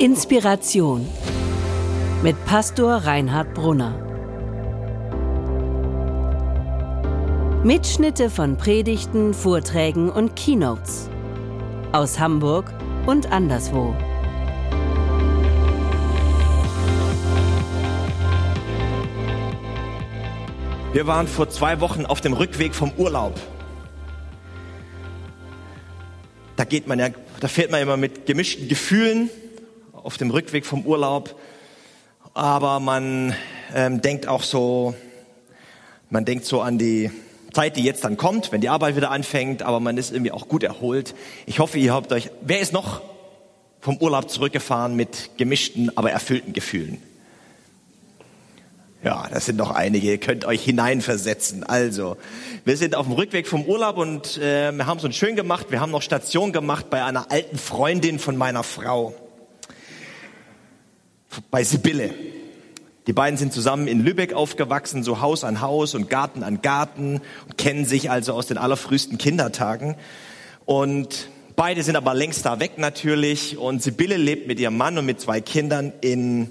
Inspiration mit Pastor Reinhard Brunner. Mitschnitte von Predigten, Vorträgen und Keynotes aus Hamburg und anderswo. Wir waren vor zwei Wochen auf dem Rückweg vom Urlaub. Da geht man ja, da fährt man immer mit gemischten Gefühlen auf dem Rückweg vom Urlaub. Aber man ähm, denkt auch so, man denkt so an die Zeit, die jetzt dann kommt, wenn die Arbeit wieder anfängt, aber man ist irgendwie auch gut erholt. Ich hoffe, ihr habt euch, wer ist noch vom Urlaub zurückgefahren mit gemischten, aber erfüllten Gefühlen? Ja, das sind noch einige. Ihr könnt euch hineinversetzen. Also, wir sind auf dem Rückweg vom Urlaub und äh, wir haben es uns schön gemacht. Wir haben noch Station gemacht bei einer alten Freundin von meiner Frau, bei Sibylle. Die beiden sind zusammen in Lübeck aufgewachsen, so Haus an Haus und Garten an Garten und kennen sich also aus den allerfrühesten Kindertagen. Und beide sind aber längst da weg natürlich. Und Sibylle lebt mit ihrem Mann und mit zwei Kindern in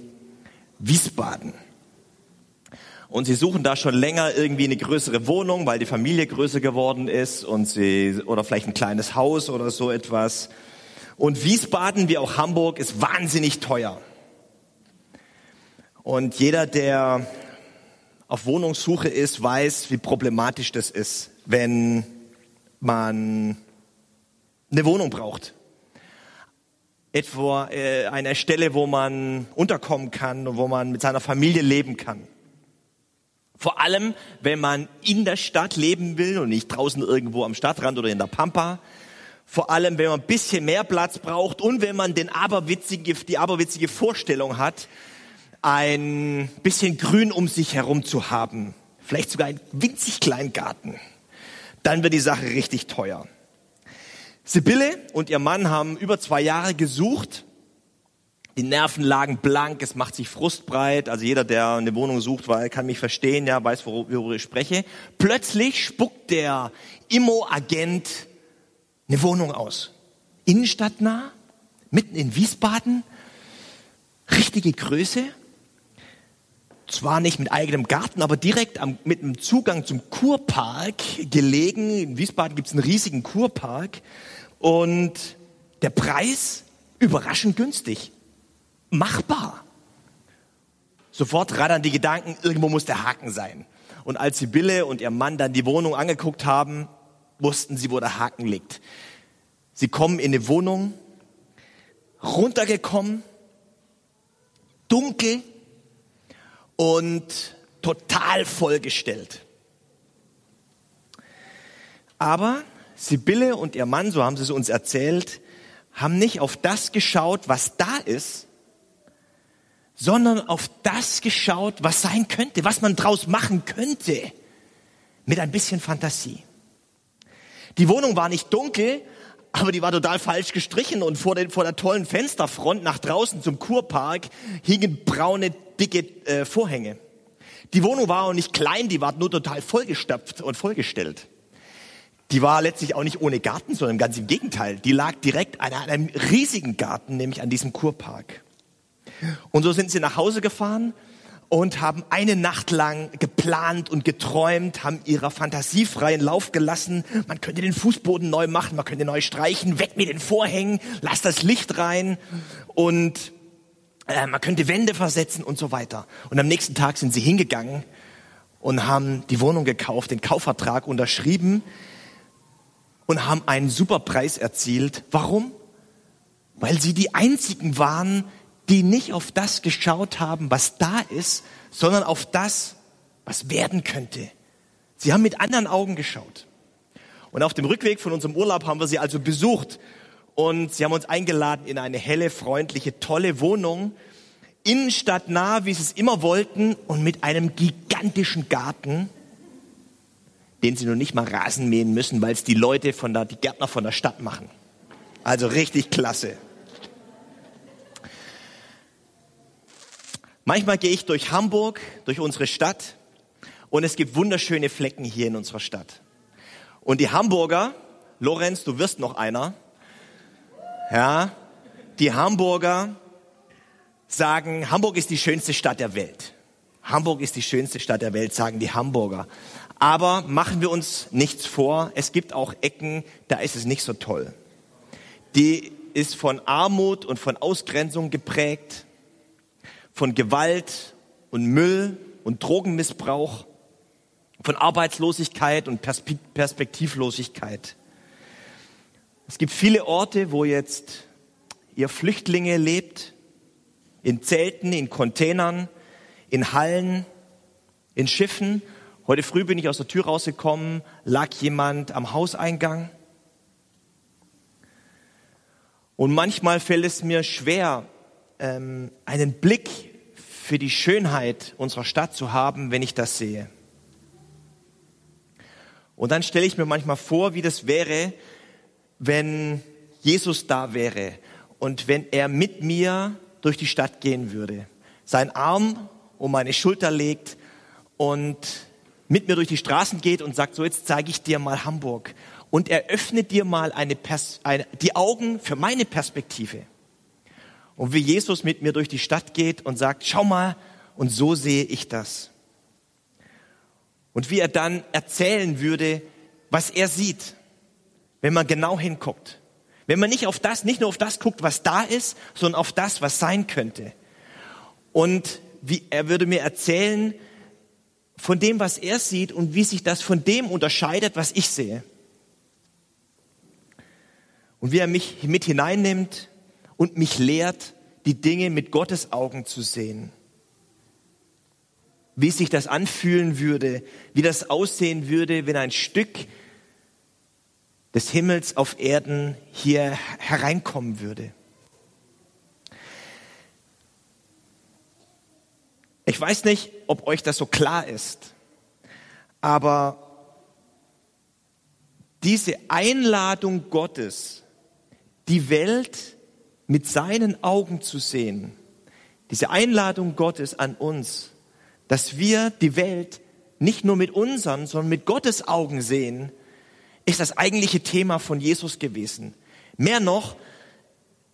Wiesbaden. Und sie suchen da schon länger irgendwie eine größere Wohnung, weil die Familie größer geworden ist und sie, oder vielleicht ein kleines Haus oder so etwas. Und Wiesbaden wie auch Hamburg ist wahnsinnig teuer. Und jeder, der auf Wohnungssuche ist, weiß, wie problematisch das ist, wenn man eine Wohnung braucht. Etwa äh, eine Stelle, wo man unterkommen kann und wo man mit seiner Familie leben kann. Vor allem, wenn man in der Stadt leben will und nicht draußen irgendwo am Stadtrand oder in der Pampa. Vor allem, wenn man ein bisschen mehr Platz braucht und wenn man den aberwitzige, die aberwitzige Vorstellung hat, ein bisschen Grün um sich herum zu haben. Vielleicht sogar einen winzig kleinen Garten. Dann wird die Sache richtig teuer. Sibylle und ihr Mann haben über zwei Jahre gesucht die Nerven lagen blank, es macht sich Frust breit. Also jeder, der eine Wohnung sucht, weil kann mich verstehen, ja, weiß, worüber ich spreche. Plötzlich spuckt der Immo-Agent eine Wohnung aus. Innenstadtnah, mitten in Wiesbaden, richtige Größe. Zwar nicht mit eigenem Garten, aber direkt am, mit einem Zugang zum Kurpark gelegen. In Wiesbaden gibt es einen riesigen Kurpark. Und der Preis überraschend günstig machbar. Sofort raddern die Gedanken, irgendwo muss der Haken sein. Und als Sibylle und ihr Mann dann die Wohnung angeguckt haben, wussten sie, wo der Haken liegt. Sie kommen in eine Wohnung, runtergekommen, dunkel und total vollgestellt. Aber Sibylle und ihr Mann, so haben sie es uns erzählt, haben nicht auf das geschaut, was da ist, sondern auf das geschaut, was sein könnte, was man draus machen könnte, mit ein bisschen Fantasie. Die Wohnung war nicht dunkel, aber die war total falsch gestrichen und vor, den, vor der tollen Fensterfront nach draußen zum Kurpark hingen braune, dicke äh, Vorhänge. Die Wohnung war auch nicht klein, die war nur total vollgestopft und vollgestellt. Die war letztlich auch nicht ohne Garten, sondern ganz im Gegenteil. Die lag direkt an einem riesigen Garten, nämlich an diesem Kurpark. Und so sind sie nach Hause gefahren und haben eine Nacht lang geplant und geträumt, haben ihrer Fantasie freien Lauf gelassen. Man könnte den Fußboden neu machen, man könnte neu streichen, weg mit den Vorhängen, lass das Licht rein und äh, man könnte Wände versetzen und so weiter. Und am nächsten Tag sind sie hingegangen und haben die Wohnung gekauft, den Kaufvertrag unterschrieben und haben einen super Preis erzielt. Warum? Weil sie die einzigen waren, die nicht auf das geschaut haben, was da ist, sondern auf das, was werden könnte. Sie haben mit anderen Augen geschaut. Und auf dem Rückweg von unserem Urlaub haben wir sie also besucht. Und sie haben uns eingeladen in eine helle, freundliche, tolle Wohnung, innenstadtnah, wie sie es immer wollten, und mit einem gigantischen Garten, den sie noch nicht mal Rasen mähen müssen, weil es die Leute von der, die Gärtner von der Stadt machen. Also richtig klasse. Manchmal gehe ich durch Hamburg, durch unsere Stadt und es gibt wunderschöne Flecken hier in unserer Stadt. Und die Hamburger, Lorenz, du wirst noch einer, ja, die Hamburger sagen, Hamburg ist die schönste Stadt der Welt. Hamburg ist die schönste Stadt der Welt, sagen die Hamburger. Aber machen wir uns nichts vor, es gibt auch Ecken, da ist es nicht so toll. Die ist von Armut und von Ausgrenzung geprägt, von Gewalt und Müll und Drogenmissbrauch, von Arbeitslosigkeit und Perspektivlosigkeit. Es gibt viele Orte, wo jetzt ihr Flüchtlinge lebt, in Zelten, in Containern, in Hallen, in Schiffen. Heute früh bin ich aus der Tür rausgekommen, lag jemand am Hauseingang. Und manchmal fällt es mir schwer, ähm, einen Blick für die Schönheit unserer Stadt zu haben, wenn ich das sehe. Und dann stelle ich mir manchmal vor, wie das wäre, wenn Jesus da wäre und wenn er mit mir durch die Stadt gehen würde, seinen Arm um meine Schulter legt und mit mir durch die Straßen geht und sagt, so jetzt zeige ich dir mal Hamburg und er öffnet dir mal eine Pers eine, die Augen für meine Perspektive. Und wie Jesus mit mir durch die Stadt geht und sagt, schau mal, und so sehe ich das. Und wie er dann erzählen würde, was er sieht wenn man genau hinguckt. Wenn man nicht auf das, nicht nur auf das guckt, was da ist, sondern auf das, was sein könnte. Und wie, er würde mir erzählen von dem, was er sieht und wie sich das von dem unterscheidet, was ich sehe. Und wie er mich mit hineinnimmt und mich lehrt, die Dinge mit Gottes Augen zu sehen. Wie sich das anfühlen würde, wie das aussehen würde, wenn ein Stück des Himmels auf Erden hier hereinkommen würde. Ich weiß nicht, ob euch das so klar ist, aber diese Einladung Gottes, die Welt mit seinen Augen zu sehen, diese Einladung Gottes an uns, dass wir die Welt nicht nur mit unseren, sondern mit Gottes Augen sehen, ist das eigentliche Thema von Jesus gewesen. Mehr noch,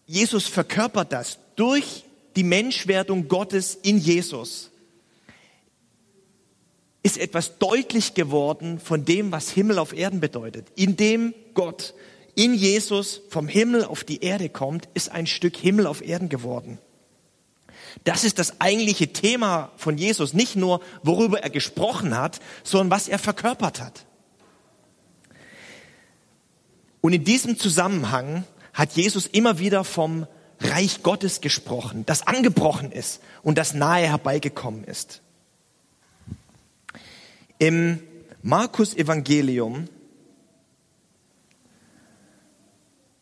Jesus verkörpert das durch die Menschwerdung Gottes in Jesus. Ist etwas deutlich geworden von dem, was Himmel auf Erden bedeutet. Indem Gott in Jesus vom Himmel auf die Erde kommt, ist ein Stück Himmel auf Erden geworden. Das ist das eigentliche Thema von Jesus. Nicht nur, worüber er gesprochen hat, sondern was er verkörpert hat. Und in diesem Zusammenhang hat Jesus immer wieder vom Reich Gottes gesprochen, das angebrochen ist und das nahe herbeigekommen ist. Im Markus Evangelium,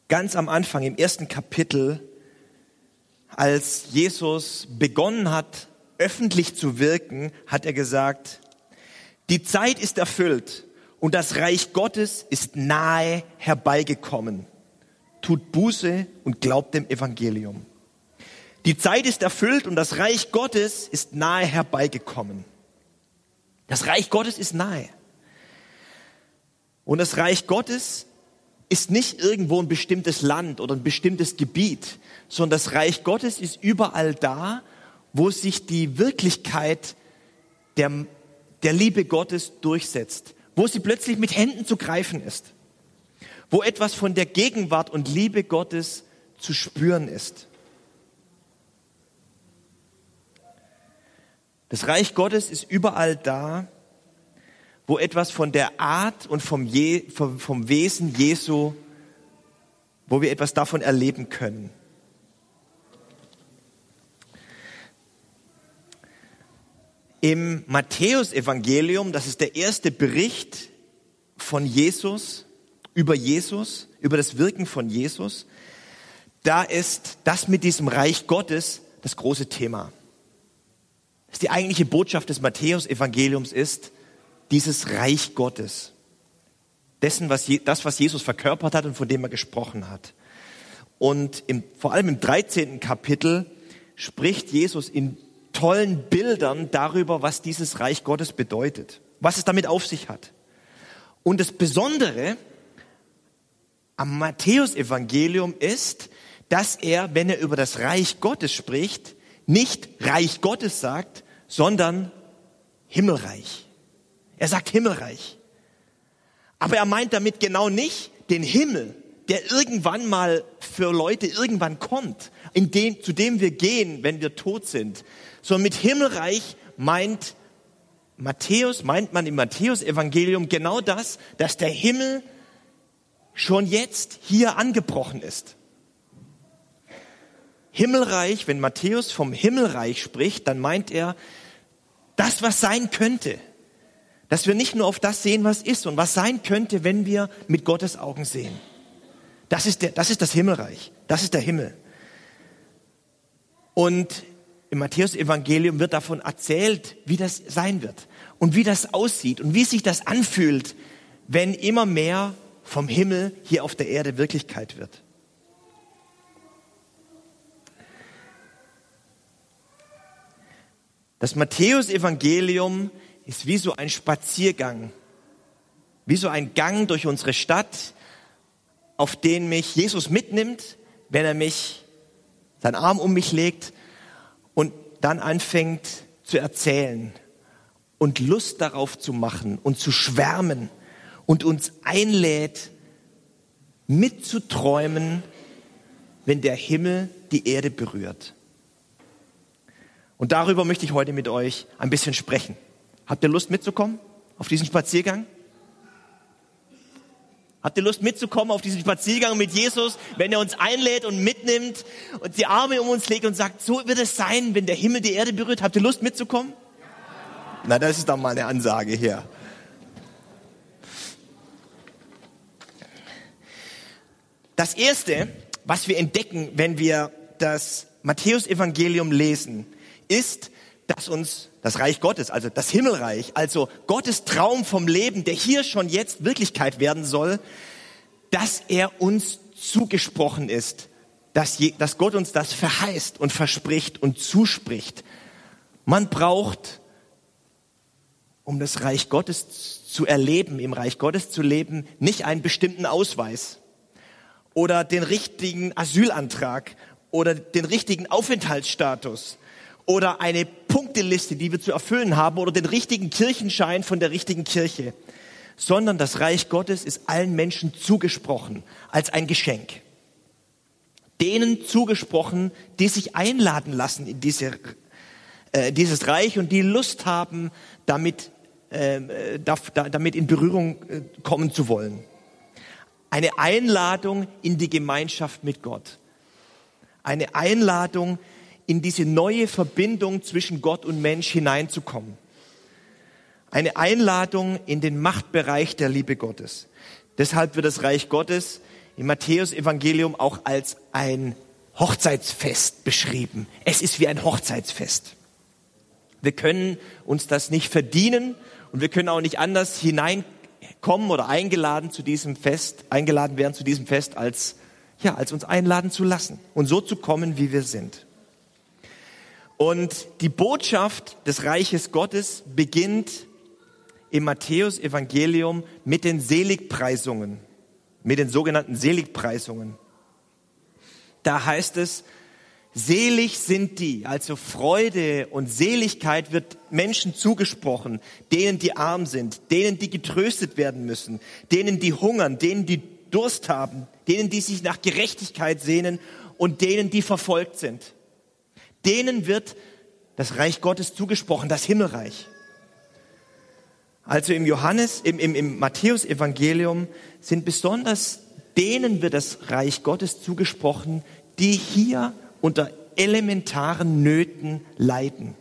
ganz am Anfang, im ersten Kapitel, als Jesus begonnen hat, öffentlich zu wirken, hat er gesagt, die Zeit ist erfüllt und das Reich Gottes ist nahe herbeigekommen. Tut Buße und glaubt dem Evangelium. Die Zeit ist erfüllt und das Reich Gottes ist nahe herbeigekommen. Das Reich Gottes ist nahe. Und das Reich Gottes ist nicht irgendwo ein bestimmtes Land oder ein bestimmtes Gebiet, sondern das Reich Gottes ist überall da, wo sich die Wirklichkeit der, der Liebe Gottes durchsetzt wo sie plötzlich mit Händen zu greifen ist, wo etwas von der Gegenwart und Liebe Gottes zu spüren ist. Das Reich Gottes ist überall da, wo etwas von der Art und vom, Je, vom, vom Wesen Jesu, wo wir etwas davon erleben können. Im Matthäusevangelium, das ist der erste Bericht von Jesus, über Jesus, über das Wirken von Jesus, da ist das mit diesem Reich Gottes das große Thema. Das die eigentliche Botschaft des Matthäusevangeliums ist dieses Reich Gottes. Dessen, was je, das, was Jesus verkörpert hat und von dem er gesprochen hat. Und im, vor allem im 13. Kapitel spricht Jesus in tollen Bildern darüber, was dieses Reich Gottes bedeutet, was es damit auf sich hat. Und das Besondere am Matthäusevangelium ist, dass er, wenn er über das Reich Gottes spricht, nicht Reich Gottes sagt, sondern Himmelreich. Er sagt Himmelreich. Aber er meint damit genau nicht den Himmel, der irgendwann mal für Leute irgendwann kommt, in den, zu dem wir gehen, wenn wir tot sind. Sondern mit Himmelreich meint Matthäus, meint man im Matthäus-Evangelium genau das, dass der Himmel schon jetzt hier angebrochen ist. Himmelreich, wenn Matthäus vom Himmelreich spricht, dann meint er das, was sein könnte. Dass wir nicht nur auf das sehen, was ist und was sein könnte, wenn wir mit Gottes Augen sehen. Das ist, der, das ist das Himmelreich. Das ist der Himmel. Und im Matthäus-Evangelium wird davon erzählt, wie das sein wird und wie das aussieht und wie sich das anfühlt, wenn immer mehr vom Himmel hier auf der Erde Wirklichkeit wird. Das Matthäus-Evangelium ist wie so ein Spaziergang, wie so ein Gang durch unsere Stadt, auf den mich Jesus mitnimmt, wenn er mich, seinen Arm um mich legt und dann anfängt zu erzählen und Lust darauf zu machen und zu schwärmen und uns einlädt, mitzuträumen, wenn der Himmel die Erde berührt. Und darüber möchte ich heute mit euch ein bisschen sprechen. Habt ihr Lust mitzukommen auf diesen Spaziergang? Habt ihr Lust mitzukommen auf diesen Spaziergang mit Jesus, wenn er uns einlädt und mitnimmt und die Arme um uns legt und sagt, so wird es sein, wenn der Himmel die Erde berührt? Habt ihr Lust mitzukommen? Na, das ist doch mal eine Ansage hier. Das erste, was wir entdecken, wenn wir das Matthäus-Evangelium lesen, ist, dass uns das Reich Gottes, also das Himmelreich, also Gottes Traum vom Leben, der hier schon jetzt Wirklichkeit werden soll, dass er uns zugesprochen ist, dass, je, dass Gott uns das verheißt und verspricht und zuspricht. Man braucht, um das Reich Gottes zu erleben, im Reich Gottes zu leben, nicht einen bestimmten Ausweis oder den richtigen Asylantrag oder den richtigen Aufenthaltsstatus oder eine Punkteliste, die wir zu erfüllen haben oder den richtigen Kirchenschein von der richtigen Kirche, sondern das Reich Gottes ist allen Menschen zugesprochen als ein Geschenk. Denen zugesprochen, die sich einladen lassen in diese, äh, dieses Reich und die Lust haben, damit, äh, damit in Berührung äh, kommen zu wollen. Eine Einladung in die Gemeinschaft mit Gott. Eine Einladung in diese neue Verbindung zwischen Gott und Mensch hineinzukommen. Eine Einladung in den Machtbereich der Liebe Gottes. Deshalb wird das Reich Gottes im Matthäus-Evangelium auch als ein Hochzeitsfest beschrieben. Es ist wie ein Hochzeitsfest. Wir können uns das nicht verdienen und wir können auch nicht anders hineinkommen oder eingeladen zu diesem Fest, eingeladen werden zu diesem Fest, als, ja, als uns einladen zu lassen und so zu kommen, wie wir sind. Und die Botschaft des Reiches Gottes beginnt im Matthäus Evangelium mit den Seligpreisungen, mit den sogenannten Seligpreisungen. Da heißt es, selig sind die, also Freude und Seligkeit wird Menschen zugesprochen, denen die arm sind, denen die getröstet werden müssen, denen die hungern, denen die Durst haben, denen die sich nach Gerechtigkeit sehnen und denen die verfolgt sind denen wird das Reich Gottes zugesprochen, das Himmelreich. Also im Johannes, im, im, im Matthäus-Evangelium sind besonders denen wird das Reich Gottes zugesprochen, die hier unter elementaren Nöten leiden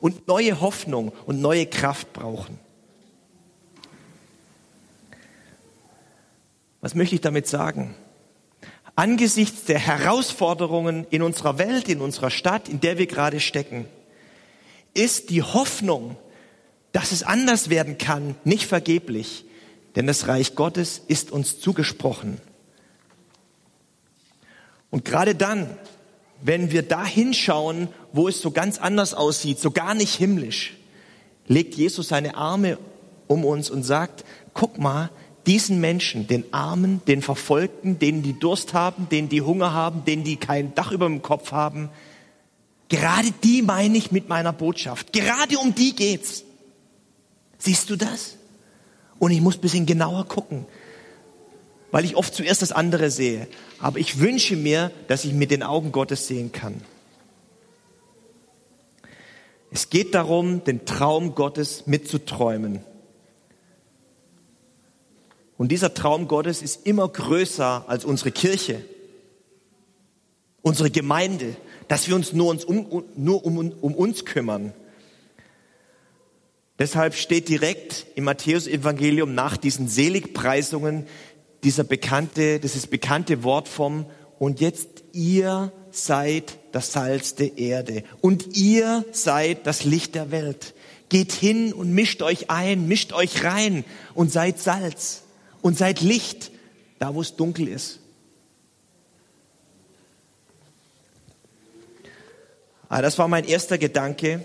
und neue Hoffnung und neue Kraft brauchen. Was möchte ich damit sagen? Angesichts der Herausforderungen in unserer Welt, in unserer Stadt, in der wir gerade stecken, ist die Hoffnung, dass es anders werden kann, nicht vergeblich, denn das Reich Gottes ist uns zugesprochen. Und gerade dann, wenn wir da hinschauen, wo es so ganz anders aussieht, so gar nicht himmlisch, legt Jesus seine Arme um uns und sagt, guck mal, diesen Menschen, den Armen, den Verfolgten, denen die Durst haben, denen die Hunger haben, denen die kein Dach über dem Kopf haben, Gerade die meine ich mit meiner Botschaft. Gerade um die geht's. Siehst du das? Und ich muss ein bisschen genauer gucken, weil ich oft zuerst das andere sehe. Aber ich wünsche mir, dass ich mit den Augen Gottes sehen kann. Es geht darum, den Traum Gottes mitzuträumen. Und dieser Traum Gottes ist immer größer als unsere Kirche, unsere Gemeinde, dass wir uns nur, uns um, nur um, um uns kümmern. Deshalb steht direkt im Matthäus-Evangelium nach diesen Seligpreisungen dieser bekannte, dieses bekannte Wort vom und jetzt ihr seid das Salz der Erde und ihr seid das Licht der Welt. Geht hin und mischt euch ein, mischt euch rein und seid Salz und seid Licht, da wo es dunkel ist. Ah, das war mein erster Gedanke.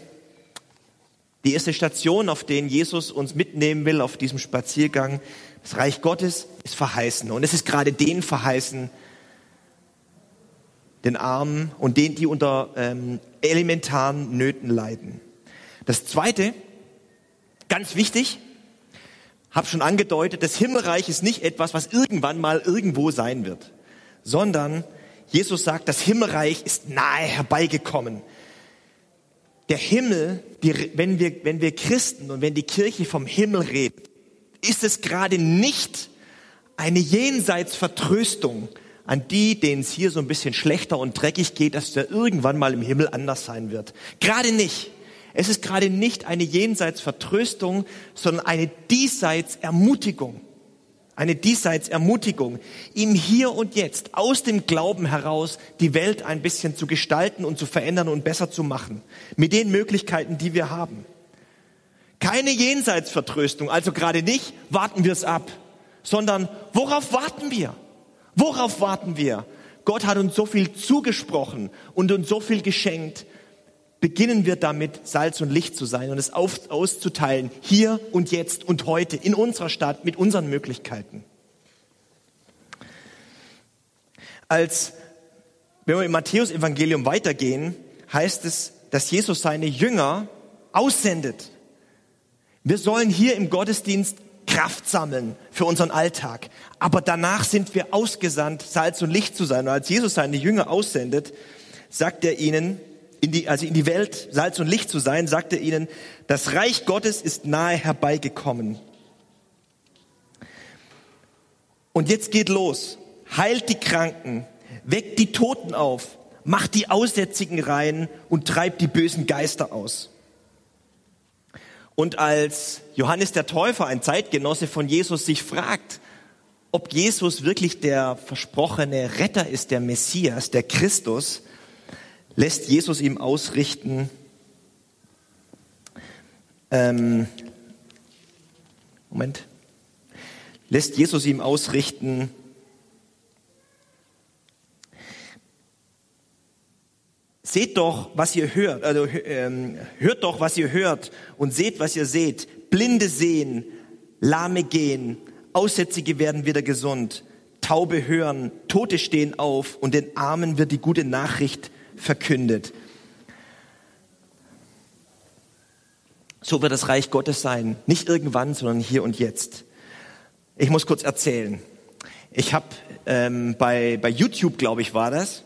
Die erste Station, auf den Jesus uns mitnehmen will auf diesem Spaziergang. Das Reich Gottes ist verheißen. Und es ist gerade denen verheißen, den Armen und denen, die unter ähm, elementaren Nöten leiden. Das Zweite, ganz wichtig, habe schon angedeutet, das Himmelreich ist nicht etwas, was irgendwann mal irgendwo sein wird, sondern Jesus sagt, das Himmelreich ist nahe herbeigekommen. Der Himmel, die, wenn, wir, wenn wir Christen und wenn die Kirche vom Himmel redet, ist es gerade nicht eine Jenseitsvertröstung, an die, denen es hier so ein bisschen schlechter und dreckig geht, dass der irgendwann mal im Himmel anders sein wird. Gerade nicht. Es ist gerade nicht eine Jenseitsvertröstung, sondern eine Diesseitsermutigung. Eine Diesseitsermutigung, ihm hier und jetzt aus dem Glauben heraus die Welt ein bisschen zu gestalten und zu verändern und besser zu machen. Mit den Möglichkeiten, die wir haben. Keine Jenseitsvertröstung, also gerade nicht, warten wir es ab, sondern worauf warten wir? Worauf warten wir? Gott hat uns so viel zugesprochen und uns so viel geschenkt. Beginnen wir damit, Salz und Licht zu sein und es auf, auszuteilen, hier und jetzt und heute, in unserer Stadt, mit unseren Möglichkeiten. Als, wenn wir im Matthäus-Evangelium weitergehen, heißt es, dass Jesus seine Jünger aussendet. Wir sollen hier im Gottesdienst Kraft sammeln für unseren Alltag. Aber danach sind wir ausgesandt, Salz und Licht zu sein. Und als Jesus seine Jünger aussendet, sagt er ihnen, in die, also in die Welt Salz und Licht zu sein, sagt er ihnen, das Reich Gottes ist nahe herbeigekommen. Und jetzt geht los. Heilt die Kranken, weckt die Toten auf, macht die Aussätzigen rein und treibt die bösen Geister aus. Und als Johannes der Täufer, ein Zeitgenosse von Jesus, sich fragt, ob Jesus wirklich der versprochene Retter ist, der Messias, der Christus, lässt Jesus ihm ausrichten, ähm, Moment, lässt Jesus ihm ausrichten, Seht doch, was ihr hört, also ähm, hört doch, was ihr hört und seht, was ihr seht. Blinde sehen, Lahme gehen, Aussätzige werden wieder gesund, Taube hören, Tote stehen auf und den Armen wird die gute Nachricht verkündet. So wird das Reich Gottes sein, nicht irgendwann, sondern hier und jetzt. Ich muss kurz erzählen. Ich habe ähm, bei, bei YouTube, glaube ich, war das,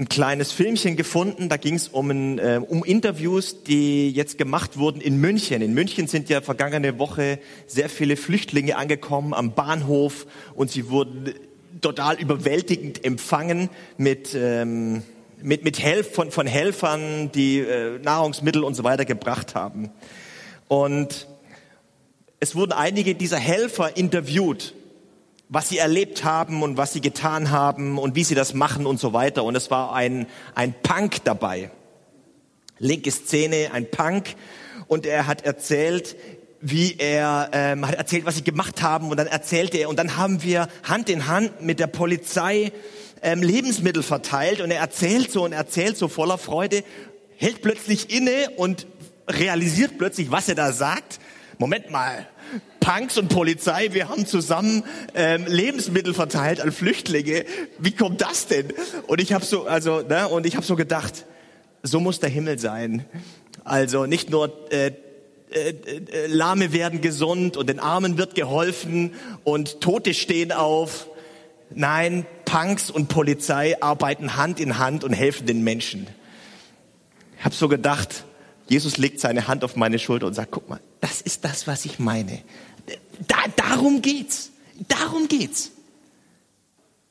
ein kleines Filmchen gefunden. Da ging es um, äh, um Interviews, die jetzt gemacht wurden in München. In München sind ja vergangene Woche sehr viele Flüchtlinge angekommen am Bahnhof und sie wurden total überwältigend empfangen mit ähm, mit mit Helf von von Helfern, die äh, Nahrungsmittel und so weiter gebracht haben. Und es wurden einige dieser Helfer interviewt was sie erlebt haben und was sie getan haben und wie sie das machen und so weiter. Und es war ein, ein Punk dabei. Linke Szene, ein Punk. Und er hat erzählt, wie er ähm, hat erzählt, was sie gemacht haben. Und dann erzählte er, und dann haben wir Hand in Hand mit der Polizei ähm, Lebensmittel verteilt. Und er erzählt so und erzählt so voller Freude, hält plötzlich inne und realisiert plötzlich, was er da sagt. Moment mal, Punks und Polizei, wir haben zusammen ähm, Lebensmittel verteilt an Flüchtlinge. Wie kommt das denn? Und ich habe so, also, ne, und ich habe so gedacht, so muss der Himmel sein. Also nicht nur äh, äh, äh, Lahme werden gesund und den Armen wird geholfen und Tote stehen auf. Nein, Punks und Polizei arbeiten Hand in Hand und helfen den Menschen. Ich habe so gedacht, Jesus legt seine Hand auf meine Schulter und sagt, guck mal, das ist das, was ich meine. Da, darum geht's. Darum geht's.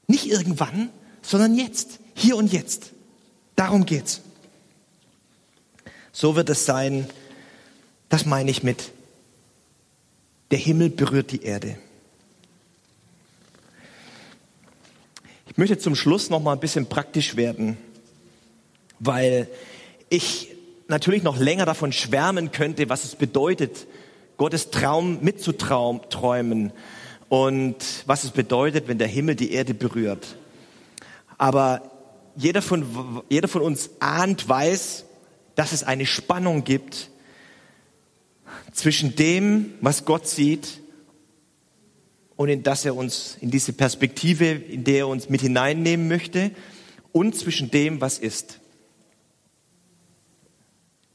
Nicht irgendwann, sondern jetzt. Hier und jetzt. Darum geht's. So wird es sein. Das meine ich mit. Der Himmel berührt die Erde. Ich möchte zum Schluss noch mal ein bisschen praktisch werden, weil ich natürlich noch länger davon schwärmen könnte, was es bedeutet, Gottes Traum mitzuträumen und was es bedeutet, wenn der Himmel die Erde berührt. Aber jeder von, jeder von uns ahnt, weiß, dass es eine Spannung gibt zwischen dem, was Gott sieht und in das er uns, in diese Perspektive, in der er uns mit hineinnehmen möchte und zwischen dem, was ist.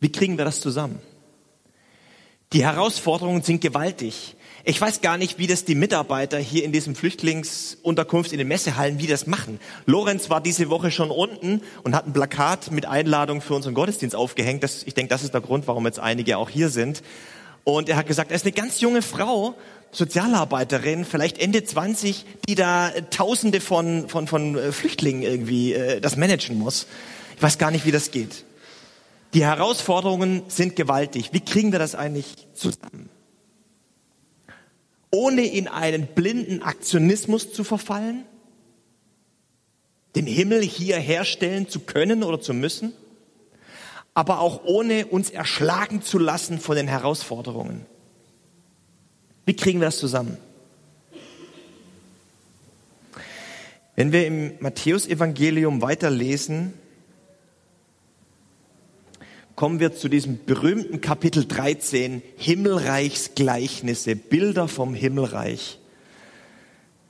Wie kriegen wir das zusammen? Die Herausforderungen sind gewaltig. Ich weiß gar nicht, wie das die Mitarbeiter hier in diesem Flüchtlingsunterkunft in den Messehallen, wie das machen. Lorenz war diese Woche schon unten und hat ein Plakat mit Einladung für unseren Gottesdienst aufgehängt. Das, ich denke, das ist der Grund, warum jetzt einige auch hier sind. Und er hat gesagt, er ist eine ganz junge Frau, Sozialarbeiterin, vielleicht Ende 20, die da Tausende von, von, von äh, Flüchtlingen irgendwie äh, das managen muss. Ich weiß gar nicht, wie das geht. Die Herausforderungen sind gewaltig. Wie kriegen wir das eigentlich zusammen? ohne in einen blinden Aktionismus zu verfallen, den Himmel hier herstellen zu können oder zu müssen, aber auch ohne uns erschlagen zu lassen von den Herausforderungen. Wie kriegen wir das zusammen? Wenn wir im Matthäusevangelium weiterlesen, kommen wir zu diesem berühmten Kapitel 13, Himmelreichsgleichnisse, Bilder vom Himmelreich,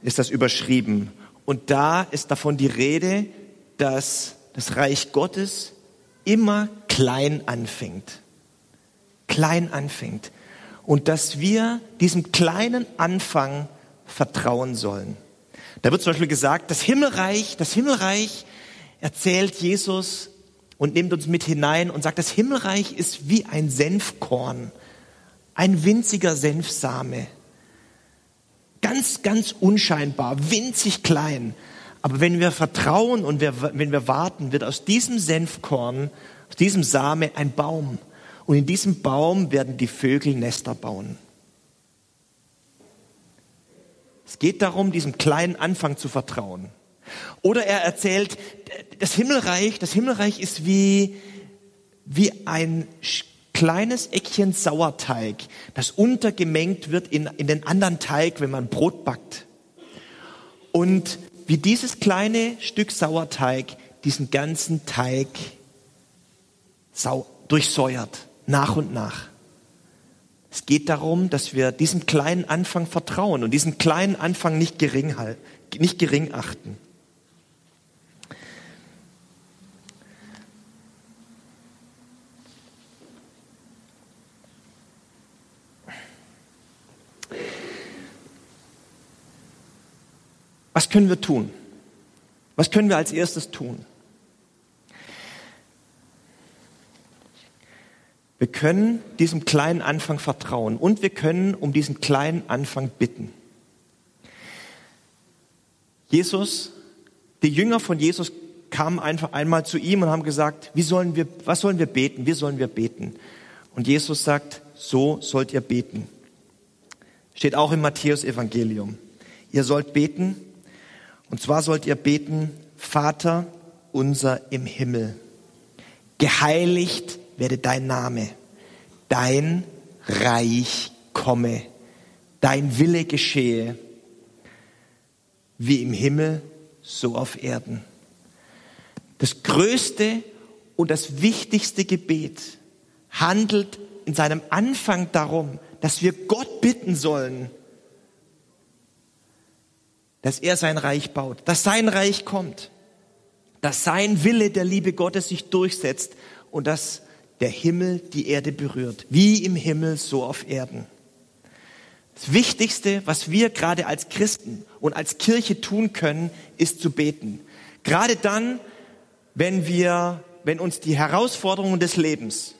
ist das überschrieben. Und da ist davon die Rede, dass das Reich Gottes immer klein anfängt. Klein anfängt. Und dass wir diesem kleinen Anfang vertrauen sollen. Da wird zum Beispiel gesagt, das Himmelreich, das Himmelreich erzählt Jesus und nimmt uns mit hinein und sagt, das Himmelreich ist wie ein Senfkorn, ein winziger Senfsame. Ganz, ganz unscheinbar, winzig klein. Aber wenn wir vertrauen und wir, wenn wir warten, wird aus diesem Senfkorn, aus diesem Same ein Baum. Und in diesem Baum werden die Vögel Nester bauen. Es geht darum, diesem kleinen Anfang zu vertrauen. Oder er erzählt, das Himmelreich, das Himmelreich ist wie, wie ein kleines Eckchen Sauerteig, das untergemengt wird in, in den anderen Teig, wenn man Brot backt. Und wie dieses kleine Stück Sauerteig diesen ganzen Teig durchsäuert, nach und nach. Es geht darum, dass wir diesem kleinen Anfang vertrauen und diesen kleinen Anfang nicht gering, nicht gering achten. Was können wir tun? Was können wir als erstes tun? Wir können diesem kleinen Anfang vertrauen und wir können um diesen kleinen Anfang bitten. Jesus, die Jünger von Jesus kamen einfach einmal zu ihm und haben gesagt, wie sollen wir, was sollen wir beten? Wie sollen wir beten? Und Jesus sagt, so sollt ihr beten. Steht auch im Matthäus Evangelium. Ihr sollt beten, und zwar sollt ihr beten, Vater unser im Himmel, geheiligt werde dein Name, dein Reich komme, dein Wille geschehe, wie im Himmel, so auf Erden. Das größte und das wichtigste Gebet handelt in seinem Anfang darum, dass wir Gott bitten sollen, dass er sein Reich baut, dass sein Reich kommt, dass sein Wille der Liebe Gottes sich durchsetzt und dass der Himmel die Erde berührt. Wie im Himmel, so auf Erden. Das Wichtigste, was wir gerade als Christen und als Kirche tun können, ist zu beten. Gerade dann, wenn wir, wenn uns die Herausforderungen des Lebens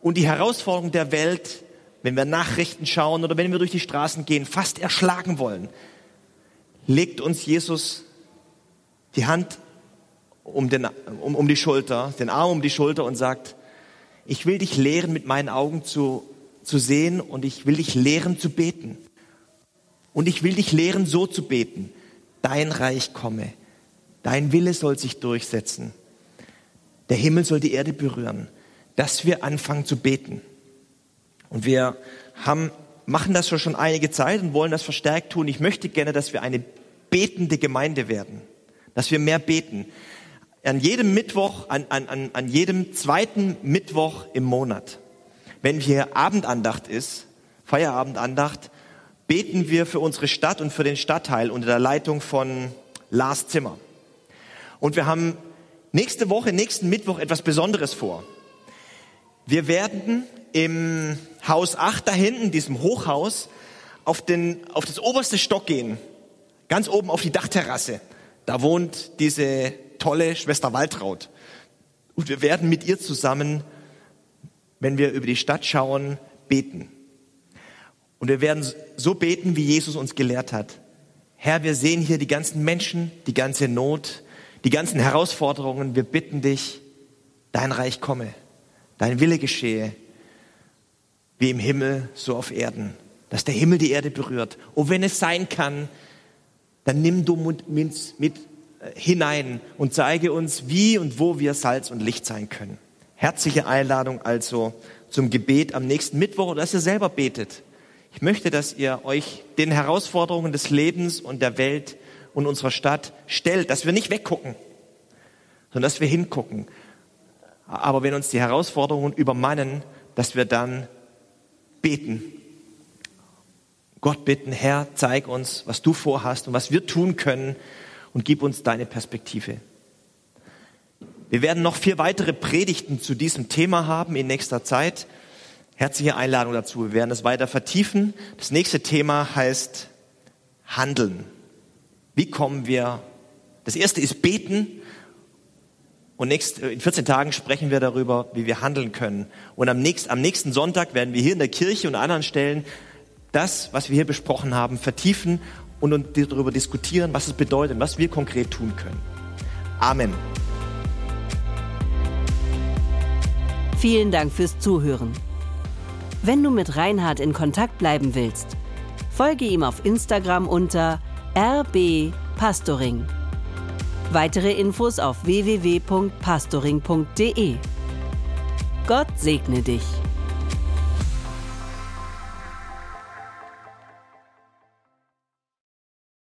und die Herausforderungen der Welt, wenn wir Nachrichten schauen oder wenn wir durch die Straßen gehen, fast erschlagen wollen, legt uns Jesus die Hand um, den, um, um die Schulter, den Arm um die Schulter und sagt, ich will dich lehren, mit meinen Augen zu, zu sehen und ich will dich lehren zu beten. Und ich will dich lehren, so zu beten. Dein Reich komme. Dein Wille soll sich durchsetzen. Der Himmel soll die Erde berühren. Dass wir anfangen zu beten. Und wir haben, machen das schon einige Zeit und wollen das verstärkt tun. Ich möchte gerne, dass wir eine betende Gemeinde werden. Dass wir mehr beten an jedem Mittwoch, an, an, an jedem zweiten Mittwoch im Monat, wenn hier Abendandacht ist, Feierabendandacht, beten wir für unsere Stadt und für den Stadtteil unter der Leitung von Lars Zimmer. Und wir haben nächste Woche, nächsten Mittwoch etwas Besonderes vor. Wir werden im Haus 8 da hinten, diesem Hochhaus, auf, den, auf das oberste Stock gehen, ganz oben auf die Dachterrasse. Da wohnt diese tolle Schwester Waltraud. Und wir werden mit ihr zusammen, wenn wir über die Stadt schauen, beten. Und wir werden so beten, wie Jesus uns gelehrt hat. Herr, wir sehen hier die ganzen Menschen, die ganze Not, die ganzen Herausforderungen. Wir bitten dich, dein Reich komme, dein Wille geschehe, wie im Himmel, so auf Erden. Dass der Himmel die Erde berührt. Und wenn es sein kann, dann nimm du mit, mit hinein und zeige uns, wie und wo wir Salz und Licht sein können. Herzliche Einladung also zum Gebet am nächsten Mittwoch dass ihr selber betet. Ich möchte, dass ihr euch den Herausforderungen des Lebens und der Welt und unserer Stadt stellt, dass wir nicht weggucken, sondern dass wir hingucken. Aber wenn uns die Herausforderungen übermannen, dass wir dann beten. Gott bitten, Herr, zeig uns, was du vorhast und was wir tun können, und gib uns deine Perspektive. Wir werden noch vier weitere Predigten zu diesem Thema haben in nächster Zeit. Herzliche Einladung dazu. Wir werden es weiter vertiefen. Das nächste Thema heißt Handeln. Wie kommen wir? Das erste ist Beten. Und nächst, in 14 Tagen sprechen wir darüber, wie wir handeln können. Und am nächsten, am nächsten Sonntag werden wir hier in der Kirche und an anderen Stellen das, was wir hier besprochen haben, vertiefen und darüber diskutieren, was es bedeutet, was wir konkret tun können. Amen. Vielen Dank fürs Zuhören. Wenn du mit Reinhard in Kontakt bleiben willst, folge ihm auf Instagram unter rbpastoring. Weitere Infos auf www.pastoring.de. Gott segne dich.